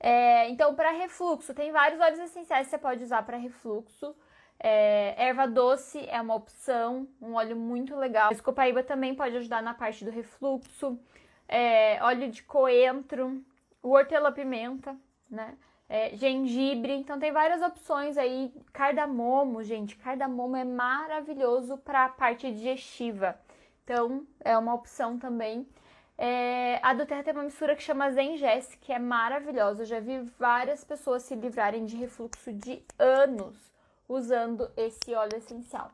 É, então, para refluxo, tem vários óleos essenciais que você pode usar para refluxo. É, erva doce é uma opção, um óleo muito legal. Escopaíba também pode ajudar na parte do refluxo. É, óleo de coentro, hortelã-pimenta, né? É, gengibre, então tem várias opções aí. Cardamomo, gente, cardamomo é maravilhoso para a parte digestiva. Então, é uma opção também. É, a do Terra tem uma mistura que chama Zengest, que é maravilhosa. Eu já vi várias pessoas se livrarem de refluxo de anos usando esse óleo essencial.